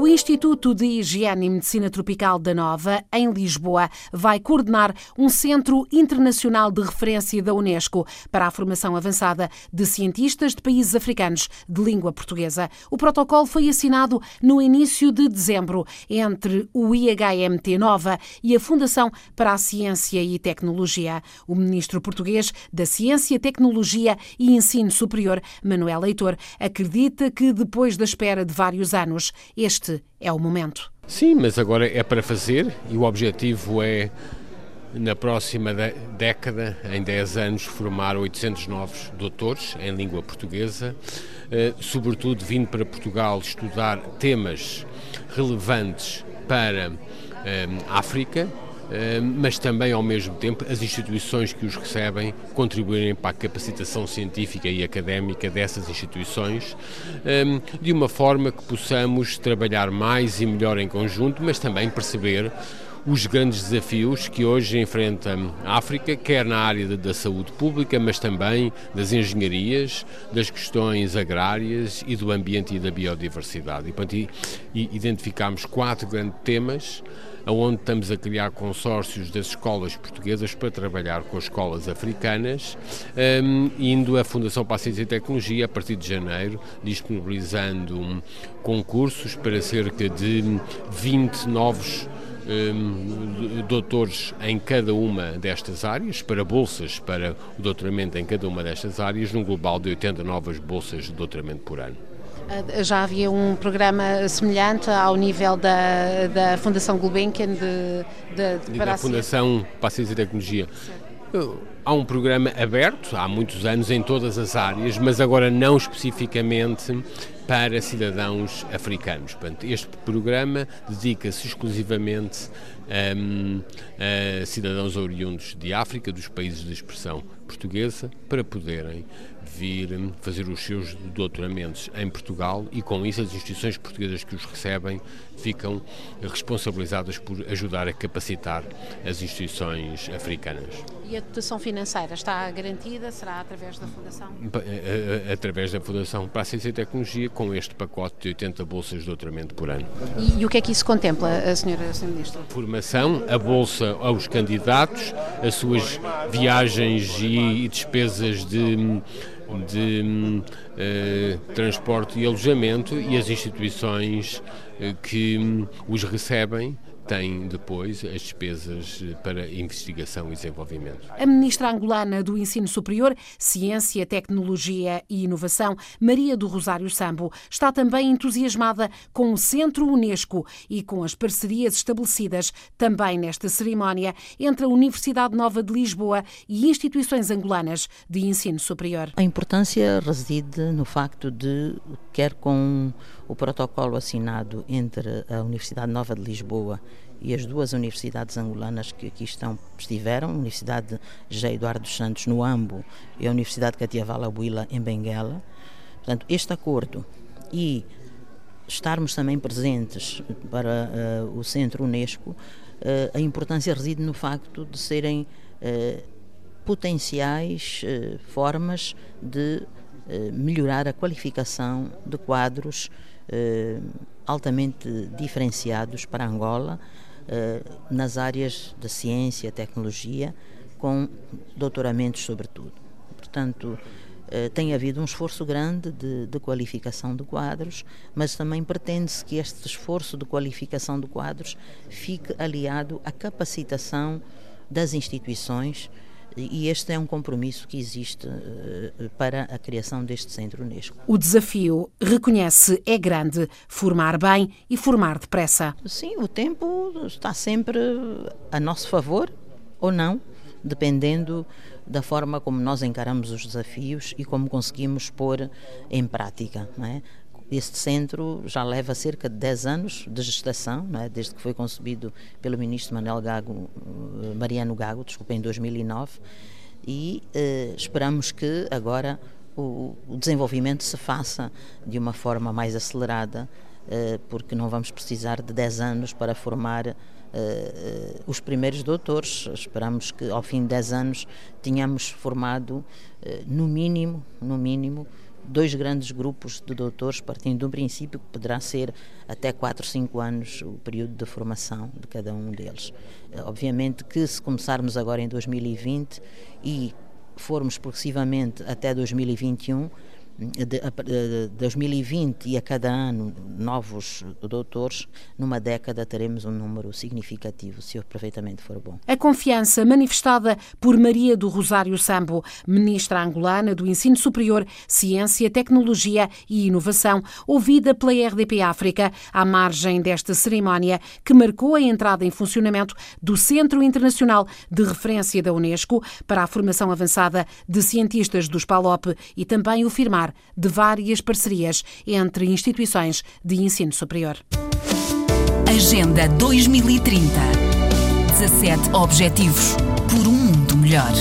O Instituto de Higiene e Medicina Tropical da Nova, em Lisboa, vai coordenar um centro internacional de referência da Unesco para a formação avançada de cientistas de países africanos de língua portuguesa. O protocolo foi assinado no início de dezembro entre o IHMT Nova e a Fundação para a Ciência e Tecnologia. O ministro português da Ciência, Tecnologia e Ensino Superior, Manuel Leitor, acredita que depois da espera de vários anos, este este é o momento. Sim, mas agora é para fazer e o objetivo é, na próxima década, em 10 anos, formar 800 novos doutores em língua portuguesa, eh, sobretudo vindo para Portugal estudar temas relevantes para eh, África, mas também, ao mesmo tempo, as instituições que os recebem contribuírem para a capacitação científica e académica dessas instituições, eh, de uma forma que possamos trabalhar mais e melhor em conjunto, mas também perceber os grandes desafios que hoje enfrenta a África, quer na área da saúde pública, mas também das engenharias, das questões agrárias e do ambiente e da biodiversidade. E, portanto, identificámos quatro grandes temas onde estamos a criar consórcios das escolas portuguesas para trabalhar com as escolas africanas, um, indo à Fundação para a Ciência e Tecnologia a partir de janeiro, disponibilizando um, concursos para cerca de 20 novos um, doutores em cada uma destas áreas, para bolsas para o doutoramento em cada uma destas áreas, num global de 80 novas bolsas de doutoramento por ano. Ah, já havia um programa semelhante ao nível da, da Fundação Gulbenkian de, de, de da Fundação para a Ciência e Tecnologia. Há um programa aberto há muitos anos em todas as áreas, mas agora não especificamente para cidadãos africanos. Portanto, este programa dedica-se exclusivamente um, a cidadãos oriundos de África, dos países de expressão portuguesa, para poderem vir fazer os seus doutoramentos em Portugal e com isso as instituições portuguesas que os recebem ficam responsabilizadas por ajudar a capacitar as instituições africanas. E a dotação financeira está garantida? Será através da Fundação? Através da Fundação para a Ciência e Tecnologia, com este pacote de 80 bolsas de doutoramento por ano. E, e o que é que isso contempla, a senhora, senhora Ministra? Formação, a bolsa aos candidatos, as suas viagens e, e despesas de de uh, transporte e alojamento e as instituições uh, que os recebem tem depois as despesas para investigação e desenvolvimento. A ministra angolana do Ensino Superior, Ciência, Tecnologia e Inovação, Maria do Rosário Sambo, está também entusiasmada com o Centro Unesco e com as parcerias estabelecidas também nesta cerimónia entre a Universidade Nova de Lisboa e instituições angolanas de ensino superior. A importância reside no facto de, quer com o protocolo assinado entre a Universidade Nova de Lisboa e as duas universidades angolanas que aqui estão estiveram, a Universidade José Eduardo Santos no Ambo e a Universidade Catiavala Buila em Benguela. Portanto, este acordo e estarmos também presentes para uh, o Centro Unesco, uh, a importância reside no facto de serem uh, potenciais formas de melhorar a qualificação de quadros altamente diferenciados para Angola eh, nas áreas da ciência, tecnologia, com doutoramentos sobretudo. Portanto, eh, tem havido um esforço grande de, de qualificação de quadros, mas também pretende-se que este esforço de qualificação de quadros fique aliado à capacitação das instituições e este é um compromisso que existe uh, para a criação deste centro Unesco. O desafio, reconhece, é grande: formar bem e formar depressa. Sim, o tempo está sempre a nosso favor ou não, dependendo da forma como nós encaramos os desafios e como conseguimos pôr em prática. Não é? Este centro já leva cerca de 10 anos de gestação, é? desde que foi concebido pelo ministro Manuel Gago, eh, Mariano Gago, desculpa, em 2009, e eh, esperamos que agora o, o, desenvolvimento se faça de uma forma mais acelerada, eh, porque não vamos precisar de 10 anos para formar uh, os primeiros doutores. Esperamos que ao fim de 10 anos tenhamos formado, no mínimo, no mínimo, dois grandes grupos de doutores, partindo do princípio que poderá ser até 4, 5 anos o período de formação de cada um deles. Obviamente que se começarmos agora em 2020 e formos progressivamente até 2021, de, 2020 e a cada ano novos doutores, numa década teremos um número significativo, se o aproveitamento for bom. A confiança manifestada por Maria do Rosário Sambo, ministra angolana do Ensino Superior, Ciência, Tecnologia e Inovação, ouvida pela RDP África, à margem desta cerimónia que marcou a entrada em funcionamento do Centro Internacional de Referência da Unesco para a formação avançada de cientistas dos PALOP e também o firmar de várias parcerias entre instituições de ensino superior. Agenda 2030 17 Objetivos por um mundo melhor.